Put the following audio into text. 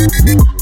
Música